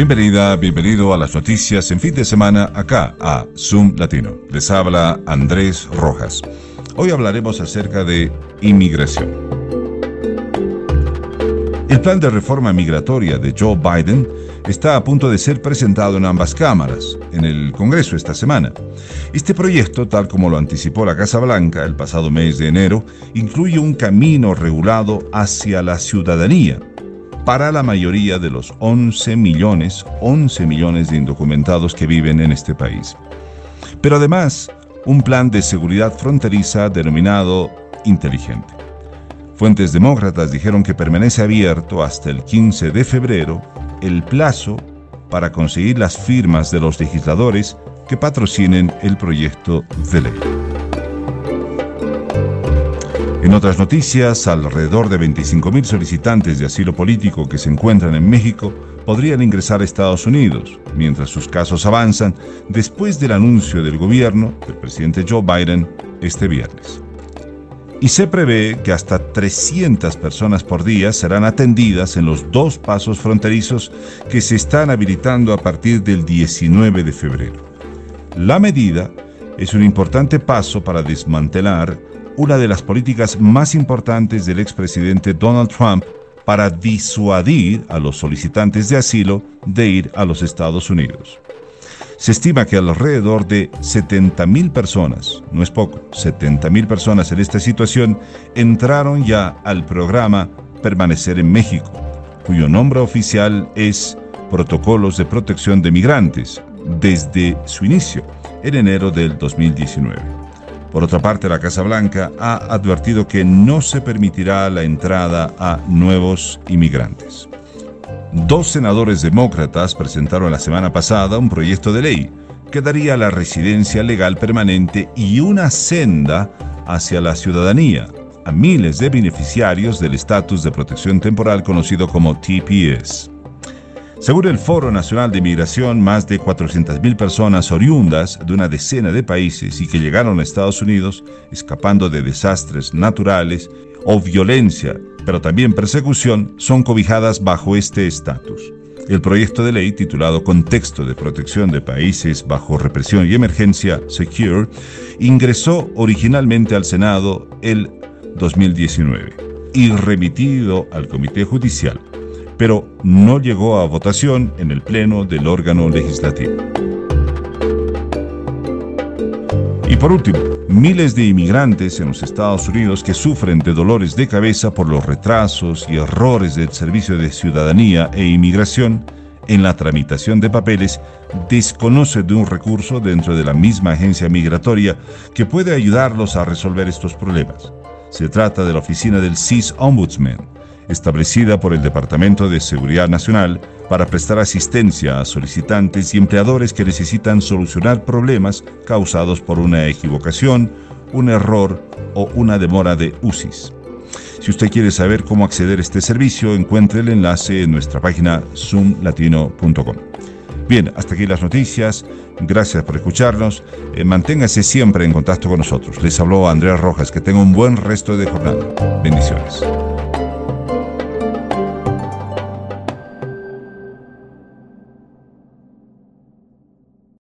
Bienvenida, bienvenido a las noticias en fin de semana acá a Zoom Latino. Les habla Andrés Rojas. Hoy hablaremos acerca de inmigración. El plan de reforma migratoria de Joe Biden está a punto de ser presentado en ambas cámaras, en el Congreso esta semana. Este proyecto, tal como lo anticipó la Casa Blanca el pasado mes de enero, incluye un camino regulado hacia la ciudadanía para la mayoría de los 11 millones, 11 millones de indocumentados que viven en este país. Pero además, un plan de seguridad fronteriza denominado inteligente. Fuentes demócratas dijeron que permanece abierto hasta el 15 de febrero el plazo para conseguir las firmas de los legisladores que patrocinen el proyecto de ley. En otras noticias, alrededor de 25.000 solicitantes de asilo político que se encuentran en México podrían ingresar a Estados Unidos, mientras sus casos avanzan después del anuncio del gobierno del presidente Joe Biden este viernes. Y se prevé que hasta 300 personas por día serán atendidas en los dos pasos fronterizos que se están habilitando a partir del 19 de febrero. La medida es un importante paso para desmantelar una de las políticas más importantes del expresidente Donald Trump para disuadir a los solicitantes de asilo de ir a los Estados Unidos. Se estima que alrededor de 70.000 personas, no es poco, 70.000 personas en esta situación entraron ya al programa Permanecer en México, cuyo nombre oficial es Protocolos de Protección de Migrantes, desde su inicio, en enero del 2019. Por otra parte, la Casa Blanca ha advertido que no se permitirá la entrada a nuevos inmigrantes. Dos senadores demócratas presentaron la semana pasada un proyecto de ley que daría la residencia legal permanente y una senda hacia la ciudadanía a miles de beneficiarios del estatus de protección temporal conocido como TPS. Según el Foro Nacional de Migración, más de 400.000 personas oriundas de una decena de países y que llegaron a Estados Unidos escapando de desastres naturales o violencia, pero también persecución, son cobijadas bajo este estatus. El proyecto de ley titulado Contexto de Protección de Países bajo Represión y Emergencia, Secure, ingresó originalmente al Senado el 2019 y remitido al Comité Judicial pero no llegó a votación en el Pleno del órgano legislativo. Y por último, miles de inmigrantes en los Estados Unidos que sufren de dolores de cabeza por los retrasos y errores del Servicio de Ciudadanía e Inmigración en la tramitación de papeles desconocen de un recurso dentro de la misma agencia migratoria que puede ayudarlos a resolver estos problemas. Se trata de la oficina del CIS Ombudsman, establecida por el Departamento de Seguridad Nacional para prestar asistencia a solicitantes y empleadores que necesitan solucionar problemas causados por una equivocación, un error o una demora de UCIS. Si usted quiere saber cómo acceder a este servicio, encuentre el enlace en nuestra página zoomlatino.com. Bien, hasta aquí las noticias. Gracias por escucharnos. Eh, manténgase siempre en contacto con nosotros. Les habló Andrea Rojas. Que tenga un buen resto de jornada. Bendiciones.